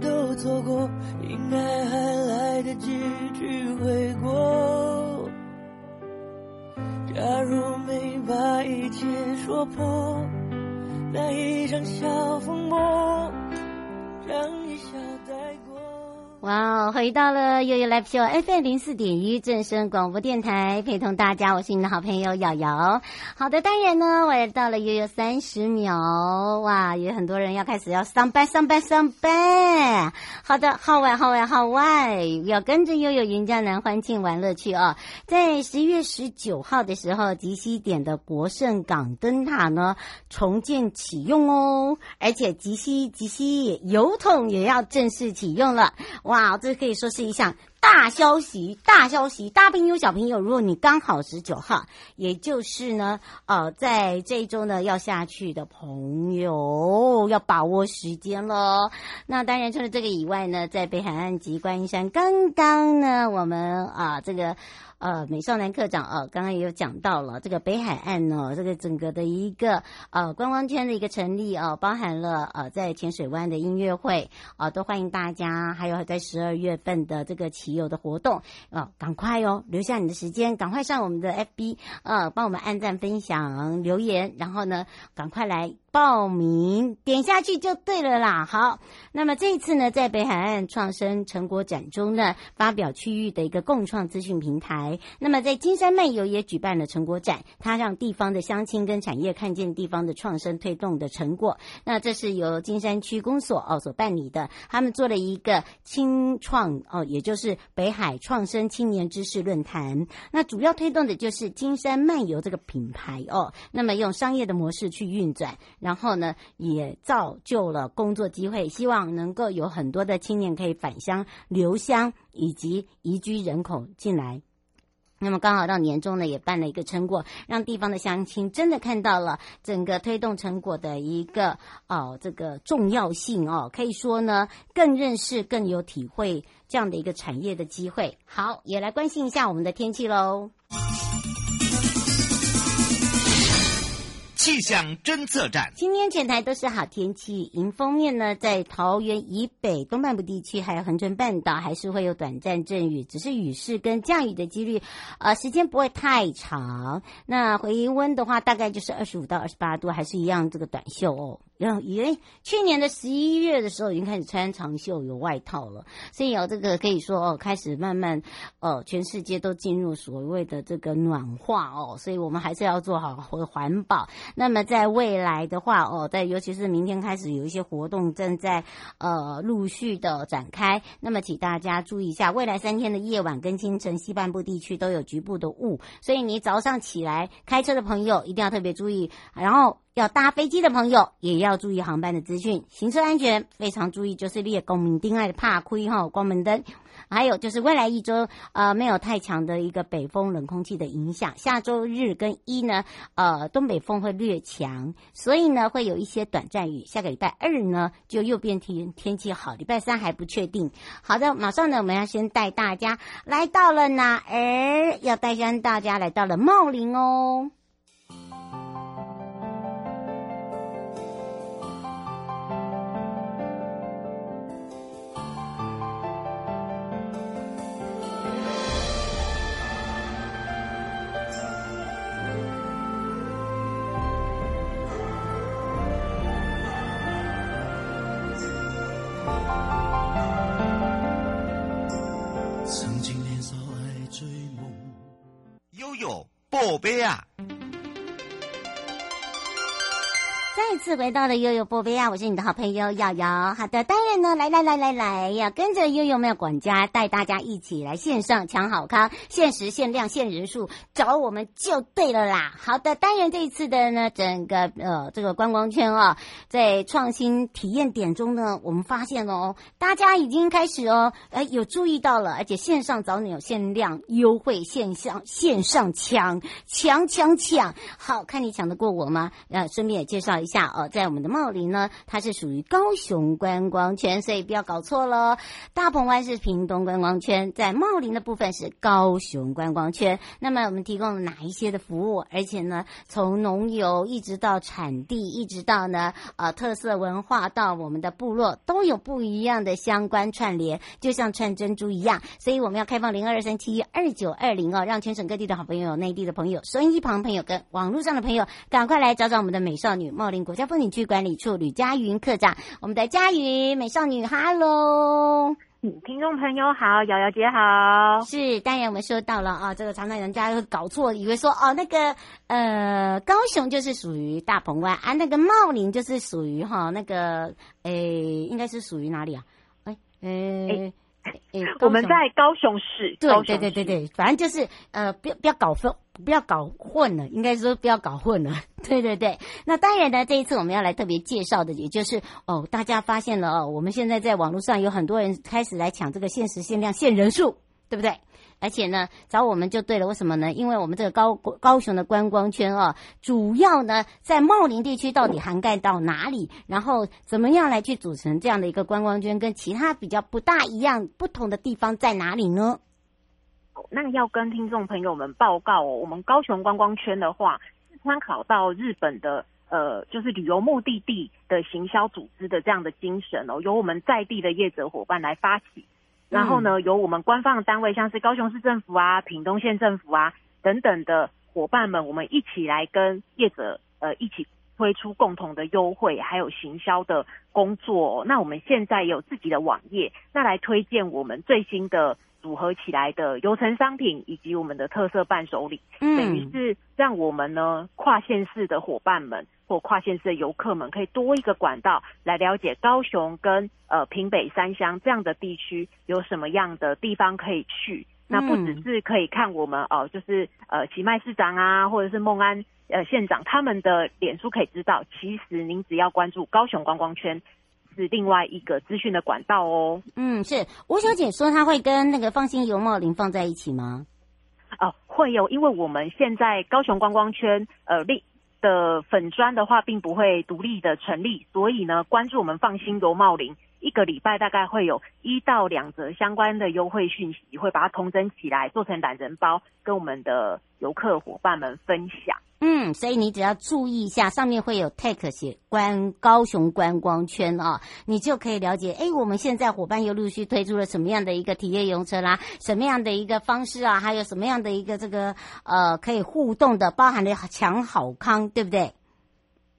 都错过，应该还来得及去悔过。假如没把一切说破，那一场小风波，哇哦，回到了悠悠 Live Show FM 零四点一正声广播电台，陪同大家，我是你的好朋友瑶瑶。好的，当然呢，我也到了悠悠三十秒，哇，有很多人要开始要上班，上班，上班。好的，号外，号外，号外，要跟着悠悠云江南欢庆玩乐去啊！在十一月十九号的时候，吉西点的国盛港灯塔呢重建启用哦，而且吉西吉西油桶也要正式启用了。哇，这可以说是一项大消息，大消息！大朋友、小朋友，如果你刚好十九号，也就是呢，呃，在这一周呢要下去的朋友，要把握时间喽。那当然，除了这个以外呢，在北海岸及观音山，刚刚呢，我们啊、这个。呃，美少男课长呃，刚刚也有讲到了这个北海岸呢，这个整个的一个呃观光圈的一个成立哦、呃，包含了呃在浅水湾的音乐会啊、呃，都欢迎大家，还有在十二月份的这个骑游的活动啊，赶、快哦，留下你的时间，赶快上我们的 FB 呃，帮我们按赞、分享、留言，然后呢，赶快来。报名点下去就对了啦。好，那么这一次呢，在北海岸创生成果展中呢，发表区域的一个共创资讯平台。那么在金山漫游也举办了成果展，它让地方的乡亲跟产业看见地方的创生推动的成果。那这是由金山区公所哦所办理的，他们做了一个青创哦，也就是北海创生青年知识论坛。那主要推动的就是金山漫游这个品牌哦，那么用商业的模式去运转。然后呢，也造就了工作机会，希望能够有很多的青年可以返乡留乡，以及移居人口进来。那么刚好到年终呢，也办了一个成果，让地方的乡亲真的看到了整个推动成果的一个哦这个重要性哦，可以说呢，更认识、更有体会这样的一个产业的机会。好，也来关心一下我们的天气喽。气象侦测站，今天全台都是好天气。迎风面呢，在桃园以北东半部地区，还有恒春半岛，还是会有短暂阵雨，只是雨势跟降雨的几率，呃，时间不会太长。那回温的话，大概就是二十五到二十八度，还是一样这个短袖哦。然后，因为去年的十一月的时候，已经开始穿长袖有外套了，所以有这个可以说哦，开始慢慢，呃，全世界都进入所谓的这个暖化哦，所以我们还是要做好环保。那么在未来的话哦，在尤其是明天开始有一些活动正在呃陆续的展开，那么请大家注意一下，未来三天的夜晚跟清晨西半部地区都有局部的雾，所以你早上起来开车的朋友一定要特别注意，然后。要搭飞机的朋友也要注意航班的资讯，行车安全非常注意，就是列公民定爱的怕亏哈，光明灯。还有就是未来一周呃没有太强的一个北风冷空气的影响，下周日跟一呢呃东北风会略强，所以呢会有一些短暂雨。下个礼拜二呢就又变天天气好，礼拜三还不确定。好的，马上呢我们要先带大家来到了哪儿？要带上大家来到了茂林哦。宝贝啊！再次回到了悠悠宝贝啊！我是你的好朋友瑶瑶。好的，当然呢，来来来来来呀，跟着悠悠妙管家带大家一起来线上抢好康，限时限量限人数，找我们就对了啦。好的，当然这一次的呢，整个呃这个观光圈啊，在创新体验点中呢，我们发现哦，大家已经开始哦，哎有注意到了，而且线上早鸟有限量优惠，线上线上抢抢抢抢，好看你抢得过我吗？呃，顺便也介绍。一下哦，在我们的茂林呢，它是属于高雄观光圈，所以不要搞错了。大鹏湾是屏东观光圈，在茂林的部分是高雄观光圈。那么我们提供了哪一些的服务？而且呢，从农游一直到产地，一直到呢呃特色文化，到我们的部落，都有不一样的相关串联，就像串珍珠一样。所以我们要开放零二三七二九二零哦，让全省各地的好朋友、内地的朋友、收音机旁朋友跟网络上的朋友，赶快来找找我们的美少女茂林国家风景区管理处吕佳云科长，我们的佳云美少女，哈喽，听众朋友好，瑶瑶姐好，是，当然我们说到了啊，这个常常人家会搞错，以为说哦，那个呃，高雄就是属于大鹏湾啊，那个茂林就是属于哈那个诶，应该是属于哪里啊？哎，诶。诶，我们在高雄市。对对对对对，反正就是呃，不要不要搞混，不要搞混了，应该说不要搞混了。对对对，那当然呢，这一次我们要来特别介绍的，也就是哦，大家发现了哦，我们现在在网络上有很多人开始来抢这个限时限量限人数，对不对？而且呢，找我们就对了。为什么呢？因为我们这个高高雄的观光圈啊，主要呢在茂林地区到底涵盖到哪里？然后怎么样来去组成这样的一个观光圈？跟其他比较不大一样、不同的地方在哪里呢？那要跟听众朋友们报告哦，我们高雄观光圈的话，是参考到日本的呃，就是旅游目的地的行销组织的这样的精神哦，由我们在地的业者伙伴来发起。然后呢，由我们官方的单位，像是高雄市政府啊、屏东县政府啊等等的伙伴们，我们一起来跟业者呃一起推出共同的优惠，还有行销的工作。那我们现在有自己的网页，那来推荐我们最新的组合起来的游程商品以及我们的特色伴手礼，嗯，等于是让我们呢跨县市的伙伴们。或跨县市的游客们可以多一个管道来了解高雄跟呃平北三乡这样的地区有什么样的地方可以去。那不只是可以看我们哦、呃，就是呃齐迈市长啊，或者是孟安呃县长他们的脸书可以知道，其实您只要关注高雄观光圈是另外一个资讯的管道哦。嗯，是吴小姐说她会跟那个放心游茂林放在一起吗？哦、呃，会有，因为我们现在高雄观光圈呃另。的粉砖的话，并不会独立的成立，所以呢，关注我们放心游茂林，一个礼拜大概会有一到两则相关的优惠讯息，会把它统整起来，做成懒人包，跟我们的游客伙伴们分享。嗯，所以你只要注意一下，上面会有 tag 写观高雄观光圈啊、哦，你就可以了解，哎，我们现在伙伴又陆续推出了什么样的一个体验游车啦，什么样的一个方式啊，还有什么样的一个这个呃可以互动的，包含了抢好康，对不对？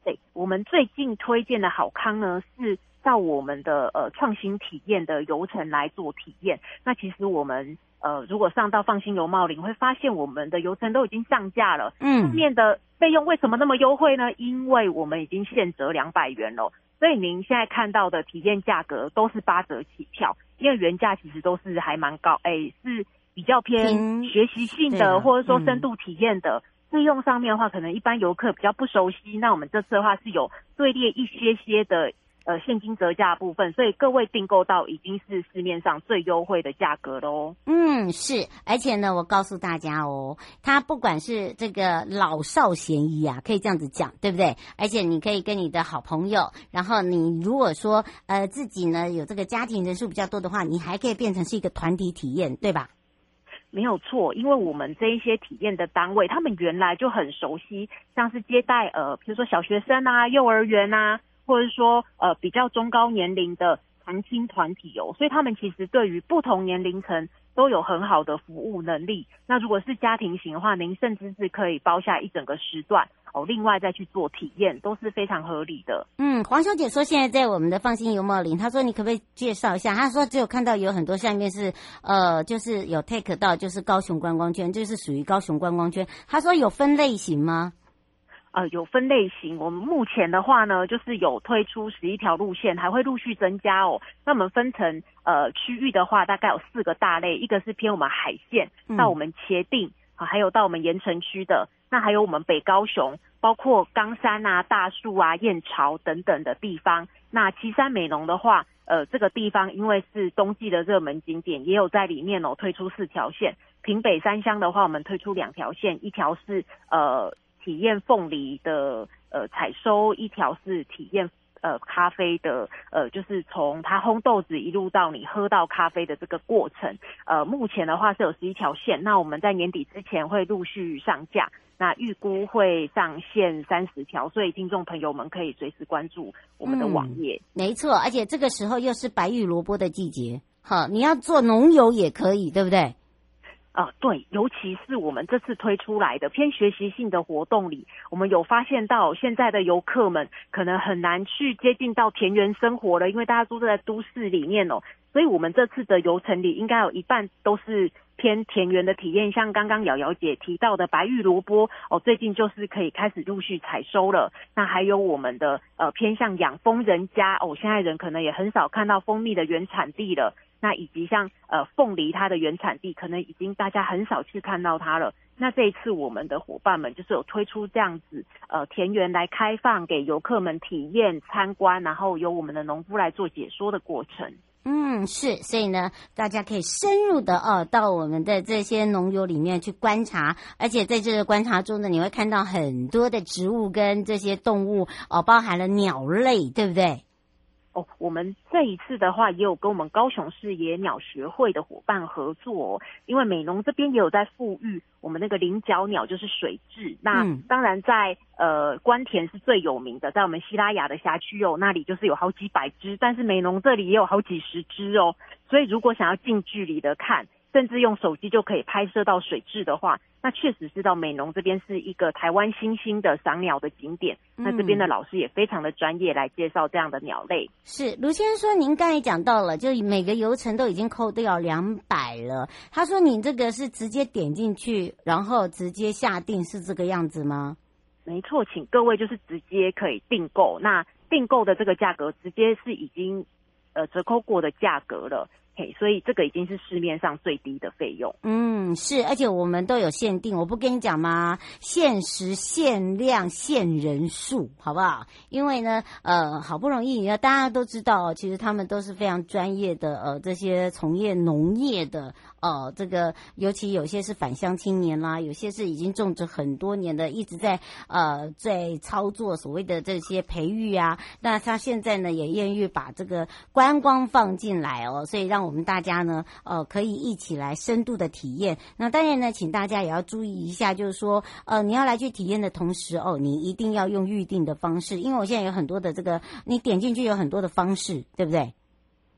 对，我们最近推荐的好康呢，是到我们的呃创新体验的游程来做体验。那其实我们。呃，如果上到放心游茂林，会发现我们的游程都已经上架了。嗯，后面的费用为什么那么优惠呢？因为我们已经现折两百元了，所以您现在看到的体验价格都是八折起跳，因为原价其实都是还蛮高，哎，是比较偏学习性的，或者说深度体验的。费用上面的话，可能一般游客比较不熟悉，那我们这次的话是有队列一些些的。呃，现金折价部分，所以各位订购到已经是市面上最优惠的价格喽。嗯，是，而且呢，我告诉大家哦，它不管是这个老少咸宜啊，可以这样子讲，对不对？而且你可以跟你的好朋友，然后你如果说呃自己呢有这个家庭人数比较多的话，你还可以变成是一个团体体验，对吧？没有错，因为我们这一些体验的单位，他们原来就很熟悉，像是接待呃，比如说小学生啊、幼儿园啊。或者说，呃，比较中高年龄的长青团体哦，所以他们其实对于不同年龄层都有很好的服务能力。那如果是家庭型的话，您甚至是可以包下一整个时段哦，另外再去做体验，都是非常合理的。嗯，黄小姐说现在在我们的放心游茂林，她说你可不可以介绍一下？她说只有看到有很多下面是呃，就是有 take 到就是高雄观光圈，就是属于高雄观光圈。她说有分类型吗？呃，有分类型。我们目前的话呢，就是有推出十一条路线，还会陆续增加哦。那我们分成呃区域的话，大概有四个大类，一个是偏我们海线，到我们茄萣啊，还有到我们盐城区的，那还有我们北高雄，包括冈山啊、大树啊、燕巢等等的地方。那旗山美浓的话，呃，这个地方因为是冬季的热门景点，也有在里面哦推出四条线。平北三乡的话，我们推出两条线，一条是呃。体验凤梨的呃采收，一条是体验呃咖啡的呃，就是从它烘豆子一路到你喝到咖啡的这个过程。呃，目前的话是有十一条线，那我们在年底之前会陆续上架，那预估会上线三十条，所以听众朋友们可以随时关注我们的网页。嗯，没错，而且这个时候又是白玉萝卜的季节，好，你要做浓油也可以，对不对？啊、对，尤其是我们这次推出来的偏学习性的活动里，我们有发现到现在的游客们可能很难去接近到田园生活了，因为大家都在都市里面哦，所以我们这次的游程里应该有一半都是偏田园的体验，像刚刚瑶瑶姐提到的白玉萝卜哦，最近就是可以开始陆续采收了。那还有我们的呃偏向养蜂人家哦，现在人可能也很少看到蜂蜜的原产地了。那以及像呃凤梨，它的原产地可能已经大家很少去看到它了。那这一次我们的伙伴们就是有推出这样子呃田园来开放给游客们体验参观，然后由我们的农夫来做解说的过程。嗯，是，所以呢，大家可以深入的哦到我们的这些农游里面去观察，而且在这个观察中呢，你会看到很多的植物跟这些动物哦，包含了鸟类，对不对？哦，我们这一次的话也有跟我们高雄市野鸟学会的伙伴合作，哦，因为美农这边也有在富裕我们那个菱角鸟，就是水蛭。那当然在呃关田是最有名的，在我们西拉雅的辖区哦，那里就是有好几百只，但是美农这里也有好几十只哦。所以如果想要近距离的看，甚至用手机就可以拍摄到水质的话，那确实是到美浓这边是一个台湾新兴的赏鸟的景点。嗯、那这边的老师也非常的专业，来介绍这样的鸟类。是卢先生说，您刚才讲到了，就每个游程都已经扣掉两百了。他说，你这个是直接点进去，然后直接下定，是这个样子吗？没错，请各位就是直接可以订购。那订购的这个价格，直接是已经呃折扣过的价格了。嘿，所以这个已经是市面上最低的费用。嗯，是，而且我们都有限定，我不跟你讲吗？限时、限量、限人数，好不好？因为呢，呃，好不容易，大家都知道，其实他们都是非常专业的，呃，这些从业农业的。哦，这个尤其有些是返乡青年啦，有些是已经种植很多年的，一直在呃在操作所谓的这些培育啊。那他现在呢也愿意把这个观光放进来哦，所以让我们大家呢呃可以一起来深度的体验。那当然呢，请大家也要注意一下，就是说呃你要来去体验的同时哦，你一定要用预定的方式，因为我现在有很多的这个你点进去有很多的方式，对不对？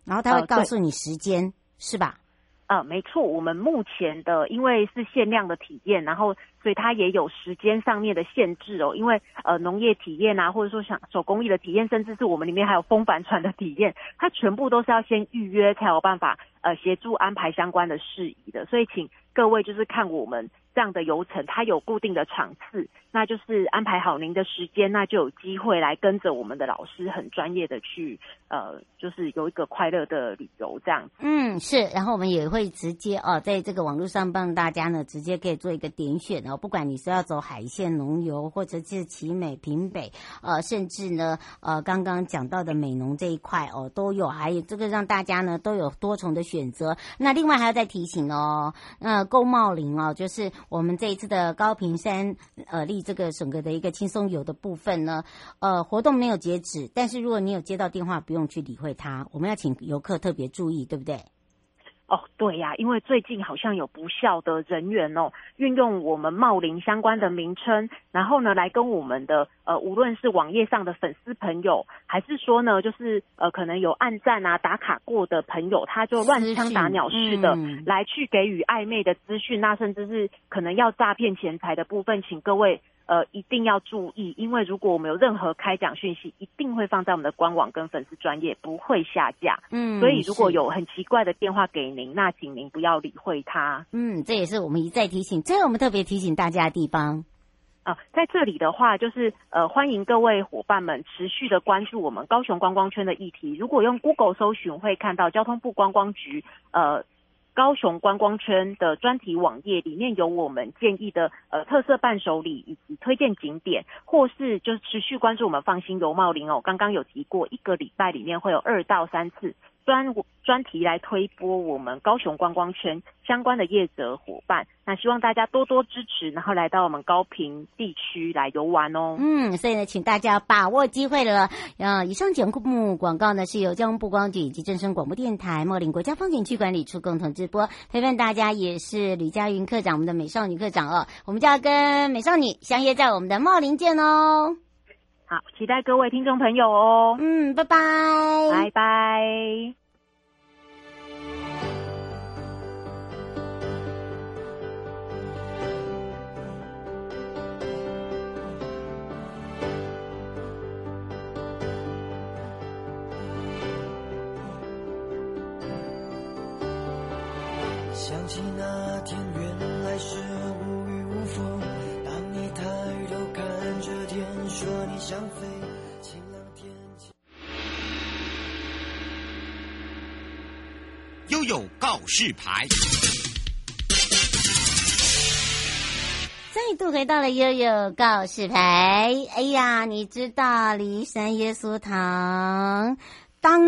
然后他会告诉你时间，是吧？呃，没错，我们目前的因为是限量的体验，然后所以它也有时间上面的限制哦。因为呃农业体验啊，或者说像手工艺的体验，甚至是我们里面还有风帆船的体验，它全部都是要先预约才有办法呃协助安排相关的事宜的。所以请各位就是看我们。这样的游程，它有固定的场次，那就是安排好您的时间，那就有机会来跟着我们的老师，很专业的去，呃，就是有一个快乐的旅游这样子。嗯，是，然后我们也会直接哦，在这个网络上帮大家呢，直接可以做一个点选哦。不管你是要走海线农游，或者是奇美平北，呃，甚至呢，呃，刚刚讲到的美浓这一块哦，都有，还有这个让大家呢都有多重的选择。那另外还要再提醒哦，那宫茂林哦，就是我们这一次的高屏山呃立这个整个的一个轻松游的部分呢，呃，活动没有截止，但是如果你有接到电话，不用去理会它，我们要请游客特别注意，对不对？哦，对呀，因为最近好像有不肖的人员哦，运用我们茂林相关的名称，然后呢，来跟我们的呃，无论是网页上的粉丝朋友，还是说呢，就是呃，可能有暗赞啊、打卡过的朋友，他就乱枪打鸟似的、嗯、来去给予暧昧的资讯，那甚至是可能要诈骗钱财的部分，请各位。呃，一定要注意，因为如果我们有任何开奖讯息，一定会放在我们的官网跟粉丝专业，不会下架。嗯，所以如果有很奇怪的电话给您，那请您不要理会他。嗯，这也是我们一再提醒，这是我们特别提醒大家的地方。啊、在这里的话，就是呃，欢迎各位伙伴们持续的关注我们高雄观光圈的议题。如果用 Google 搜寻，会看到交通部观光局呃。高雄观光圈的专题网页里面有我们建议的呃特色伴手礼以及推荐景点，或是就持续关注我们放心游茂林哦。刚刚有提过，一个礼拜里面会有二到三次。专专题来推播我们高雄观光圈相关的业者伙伴，那希望大家多多支持，然后来到我们高屏地区来游玩哦。嗯，所以呢，请大家把握机会了。啊，以上节目广告呢是由交通部光局以及正声广播电台茂林国家风景区管理处共同直播，陪伴大家也是吕佳云课长，我们的美少女课长哦，我们就要跟美少女相约在我们的茂林见哦。好，期待各位听众朋友哦。嗯，拜拜，拜拜。想起那天，原来是想飞，晴朗天气。悠悠告示牌，再度回到了悠悠告示牌。哎呀，你知道骊山耶稣堂当？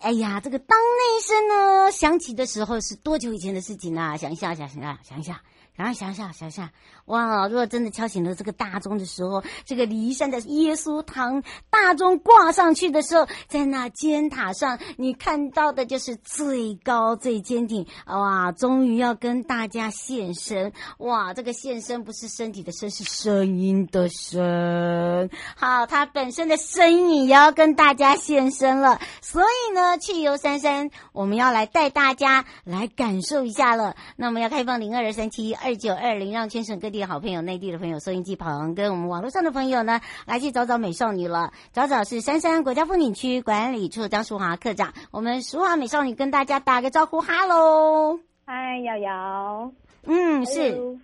哎呀，这个当那一声呢响起的时候是多久以前的事情啊？想一下，想一下，想一下。然后想想想，想。哇！如果真的敲醒了这个大钟的时候，这个骊山的耶稣堂大钟挂上去的时候，在那尖塔上，你看到的就是最高最坚挺。哇！终于要跟大家现身。哇！这个现身不是身体的身，是声音的声。好，它本身的声音也要跟大家现身了。所以呢，去游三山，我们要来带大家来感受一下了。那我们要开放零二二三七二九二零，让全省各地的好朋友、内地的朋友、收音机旁跟我们网络上的朋友呢，来去找找美少女了。找找是杉山国家风景区管理处张淑华课长，我们淑华美少女跟大家打个招呼，哈喽，嗨，瑶瑶，嗯，是，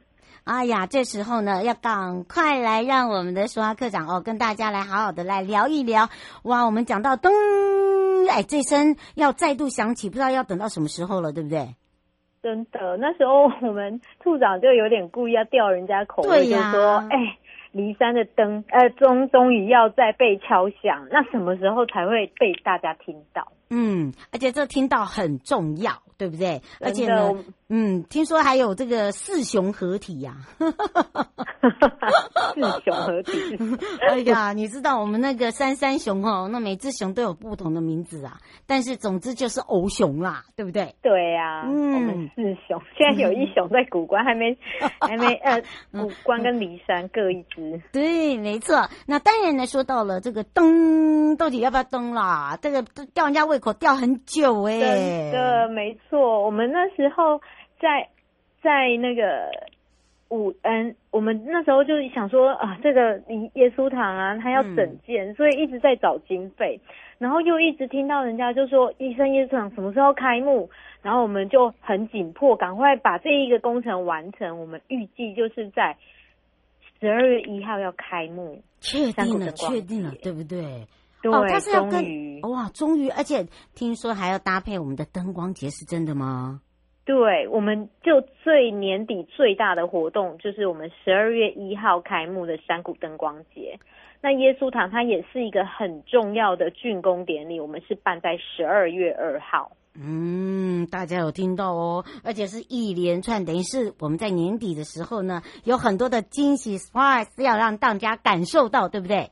哎呀，这时候呢，要赶快来让我们的淑华课长哦，跟大家来好好的来聊一聊。哇，我们讲到噔，哎，这声要再度响起，不知道要等到什么时候了，对不对？真的，那时候我们处长就有点故意要吊人家口味，就说：“哎，骊山的灯，呃，终终于要再被敲响，那什么时候才会被大家听到？”嗯，而且这听到很重要，对不对？而且呢，嗯，听说还有这个四雄合体呀、啊，四雄合体。哎呀，你知道我们那个三三雄哦，那每只熊都有不同的名字啊，但是总之就是欧熊啦，对不对？对呀、啊，嗯，四雄，现在有一雄在古关，还没，还没，呃，古关跟骊山各一只。对，没错。那当然呢，说到了这个灯，到底要不要灯啦？这个吊人家胃口吊很久哎、欸，真的没错。我们那时候在在那个五嗯，我们那时候就想说啊，这个耶稣堂啊，他要整建，嗯，所以一直在找经费，然后又一直听到人家就说，医生耶稣堂什么时候开幕？然后我们就很紧迫，赶快把这一个工程完成。我们预计就是在十二月一号要开幕，确定了，确定了，对不对？对，哦，他是要跟终于哇，终于，而且听说还要搭配我们的灯光节，是真的吗？对，我们就最年底最大的活动就是我们十二月一号开幕的山谷灯光节。那耶稣堂它也是一个很重要的竣工典礼，我们是办在十二月二号。嗯，大家有听到哦，而且是一连串，等于是我们在年底的时候呢，有很多的惊喜 surprise 要让大家感受到，对不对？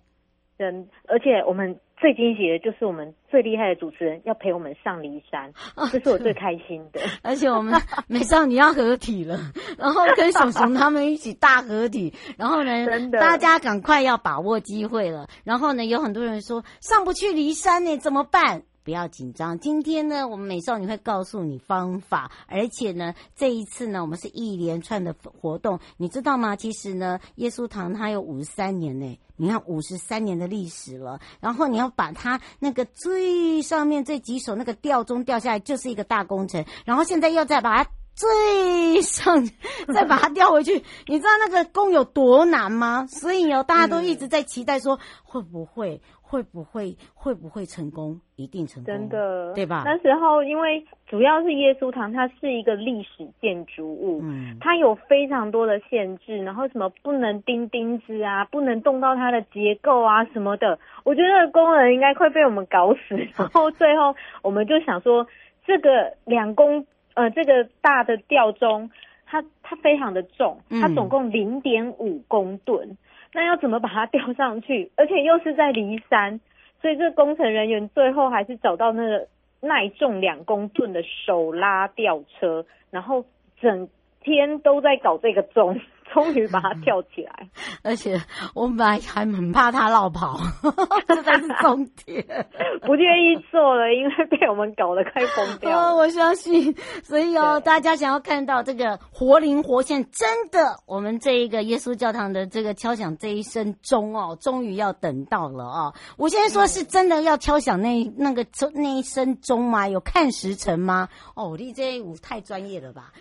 嗯，而且我们。最惊喜的就是我们最厉害的主持人要陪我们上骊山，这是我最开心的。而且我们美少女要合体了，然后跟熊熊他们一起大合体，然后呢，大家赶快要把握机会了。然后呢，有很多人说上不去骊山呢，怎么办？不要紧张，今天呢，我们美少女会告诉你方法，而且呢，这一次呢，我们是一连串的活动，你知道吗？其实呢，耶稣堂它有五十三年呢，你看五十三年的历史了，然后你要把它那个最上面这几首那个吊钟吊下来，就是一个大工程，然后现在又再把它最上 再把它吊回去，你知道那个工有多难吗？所以哦，大家都一直在期待说会不会。会不会会不会成功？一定成功，真的，对吧？那时候因为主要是耶稣堂，它是一个历史建筑物，嗯，它有非常多的限制，然后什么不能钉钉子啊，不能动到它的结构啊什么的。我觉得工人应该快被我们搞死。然后最后我们就想说，这个两公呃这个大的吊钟，它它非常的重，它总共零点五公吨。嗯那要怎么把它吊上去？而且又是在离山，所以这工程人员最后还是找到那个耐重两公吨的手拉吊车，然后整天都在搞这个钟。终于把它跳起来，而且我们本来还很怕它落跑，这才是重点。不愿意做了，因为被我们搞得快疯掉了。哦，我相信，所以哦，大家想要看到这个活灵活现，真的，我们这一个耶稣教堂的这个敲响这一声钟哦，终于要等到了哦。我现在说是真的要敲响那那个那一声钟吗？有看时辰吗？哦，你这舞太专业了吧？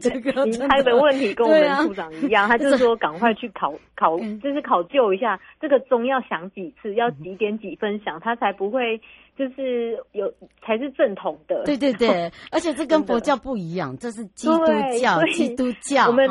这个他的问题跟我们处长一样。他就是说，赶快去考考，就是考究一下这个钟要响几次，要几点几分响，他才不会就是有才是正统的。对对对，而且这 跟佛教不一样，这是基督教，基督教。我们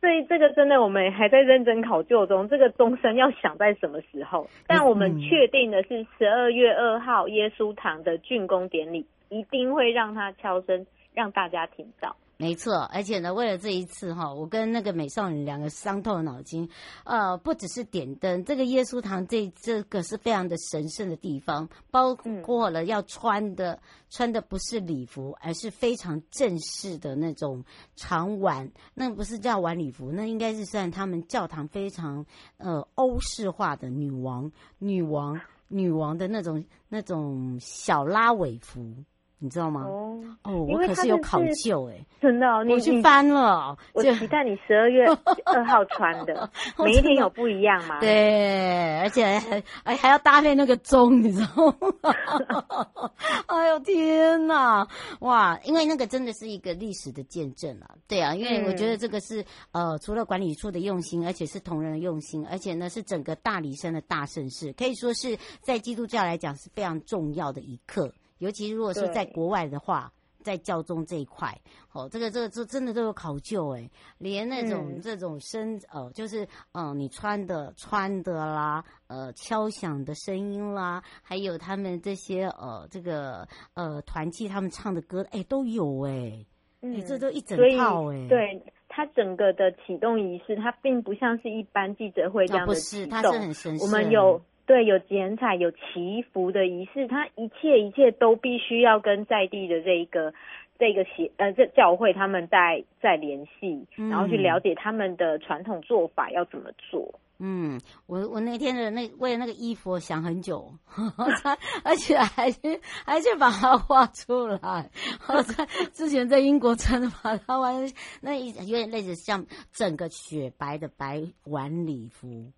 所以这个真的，我们还在认真考究中，这个钟声要响在什么时候？但我们确定的是，十二月二号耶稣堂的竣工典礼一定会让它敲声，让大家听到。没错，而且呢，为了这一次哈，我跟那个美少女两个伤透了脑筋。呃，不只是点灯，这个耶稣堂这这个是非常的神圣的地方，包括了要穿的、嗯、穿的不是礼服，而是非常正式的那种长晚，那不是叫晚礼服，那应该是算他们教堂非常呃欧式化的女王、女王、女王的那种那种小拉尾服。你知道吗？哦，哦，我可是有考究哎，真的，我去翻了。我期待你十二月 二号穿的，每一天有不一样吗？对，而且还还还要搭配那个钟，你知道吗？哎呦天哪，哇！因为那个真的是一个历史的见证啊。对啊，因为我觉得这个是呃，除了管理处的用心，而且是同仁的用心，而且呢是整个大理山的大盛事，可以说是在基督教来讲是非常重要的一刻。尤其如果是在国外的话，在教宗这一块，哦，这个这个这真的都有考究诶，连那种、嗯、这种声呃，就是嗯、呃，你穿的穿的啦，呃，敲响的声音啦，还有他们这些呃，这个呃团契他们唱的歌，哎，都有诶，嗯，这都一整套诶。对，它整个的启动仪式，它并不像是一般记者会这样的启动，哦、不是，它是很神圣。我们有。对，有剪彩，有祈福的仪式，他一切一切都必须要跟在地的这一个这个协呃这教会他们在在联系，然后去了解他们的传统做法要怎么做。嗯，我我那天的那为了那个衣服我想很久，而且还去还去把它画出来。我在之前在英国穿的把它完那一有点类似像整个雪白的白晚礼服。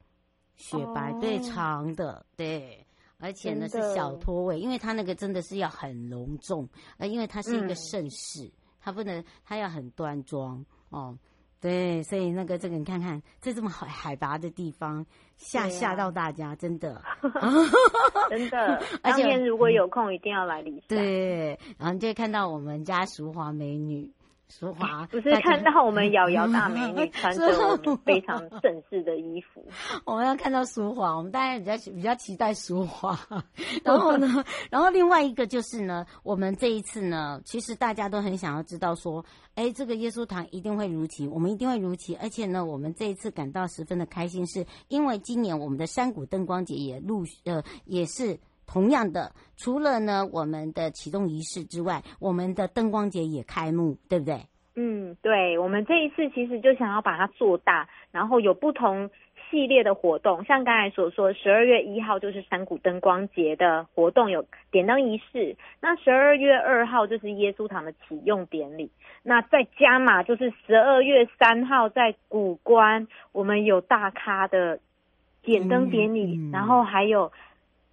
雪白对长的对，而且呢是小托位，因为它那个真的是要很隆重，呃，因为它是一个盛世，它不能它要很端庄哦，对，所以那个这个你看看在这么海海拔的地方吓吓到大家，真的，真的，而且如果有空一定要来骊山，对，然后就会看到我们家淑华美女。淑华 不是看到我们瑶瑶大美女穿着我们 非常正式的衣服，我们要看到淑华，我们大家比较比较期待淑华。然后呢，然后另外一个就是呢，我们这一次呢，其实大家都很想要知道说，哎，这个耶稣堂一定会如期，我们一定会如期，而且呢，我们这一次感到十分的开心，是因为今年我们的山谷灯光节也陆续呃也是。同样的，除了呢我们的启动仪式之外，我们的灯光节也开幕，对不对？嗯，对，我们这一次其实就想要把它做大，然后有不同系列的活动，像刚才所说，十二月一号就是山谷灯光节的活动，有点灯仪式；那十二月二号就是耶稣堂的启用典礼；那再加码就是十二月三号在古关，我们有大咖的点灯典礼，嗯嗯、然后还有。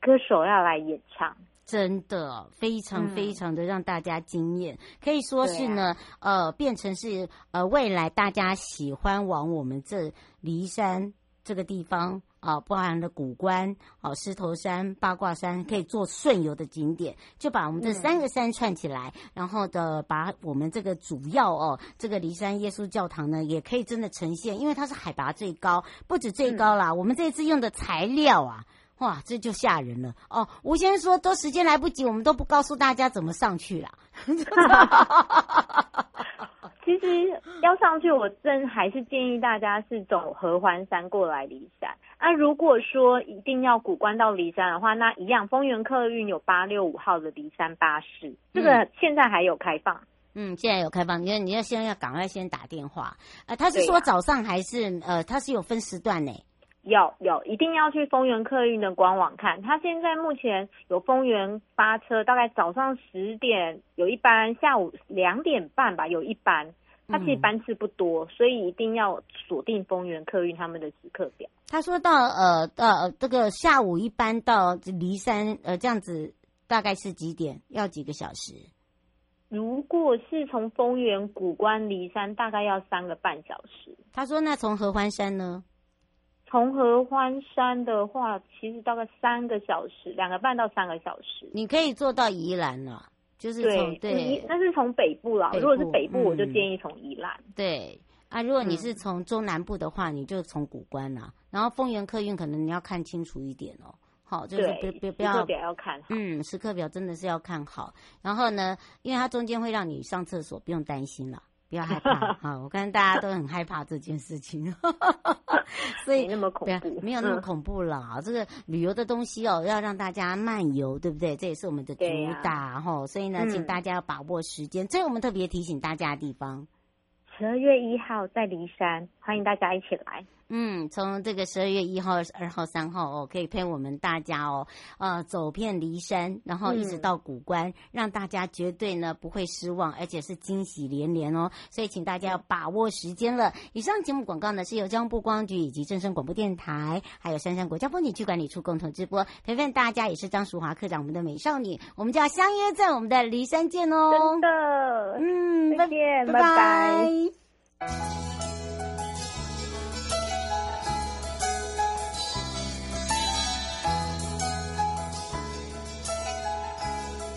歌手要来演唱，真的非常非常的让大家惊艳，嗯、可以说是呢，啊、呃，变成是呃未来大家喜欢往我们这骊山这个地方啊、呃，包含了古关、哦、呃、狮头山、八卦山，可以做顺游的景点，就把我们这三个山串起来，嗯、然后的把我们这个主要哦，这个骊山耶稣教堂呢，也可以真的呈现，因为它是海拔最高，不止最高啦，嗯、我们这次用的材料啊。哇，这就吓人了哦！吴先生说，都时间来不及，我们都不告诉大家怎么上去了。其实要上去，我真还是建议大家是走合欢山过来离山。那、啊、如果说一定要古关到离山的话，那一样，丰原客运有八六五号的离山巴士，这个现在还有开放。嗯，现在有开放，因为你要先要赶快先打电话。呃，他是说早上还是、啊、呃，他是有分时段呢？有有，一定要去丰原客运的官网看。他现在目前有丰原发车，大概早上十点有一班，下午两点半吧有一班。他其实班次不多，嗯、所以一定要锁定丰原客运他们的时刻表。他说到呃呃这个下午一班到离山呃这样子大概是几点？要几个小时？如果是从丰原古关离山，大概要三个半小时。他说那从合欢山呢？从合欢山的话，其实大概三个小时，两个半到三个小时。你可以坐到宜兰了，就是从对，那是从北部啦。部，如果是北部，嗯、我就建议从宜兰。对啊，如果你是从中南部的话，你就从古关啦。然后丰原客运可能你要看清楚一点哦。好，就是不不不要，时刻表要看好。嗯，时刻表真的是要看好。然后呢，因为它中间会让你上厕所，不用担心了。不要害怕 哈，我看大家都很害怕这件事情，所以没那么恐怖，没有那么恐怖了。嗯、这个旅游的东西哦，要让大家漫游，对不对？这也是我们的主打哈。啊、所以呢，嗯、请大家要把握时间。这是我们特别提醒大家的地方。十二月一号在骊山，欢迎大家一起来。嗯，从这个十二月一号、二号、三号哦，可以陪我们大家哦，呃，走遍骊山，然后一直到古关，嗯、让大家绝对呢不会失望，而且是惊喜连连哦。所以，请大家要把握时间了。以上节目广告呢，是由交通部观光局以及正声广播电台，还有杉山国家风景区管理处共同直播。陪伴大家也是张淑华科长，我们的美少女，我们就要相约在我们的骊山见哦。真的，嗯，再见，拜拜。拜拜。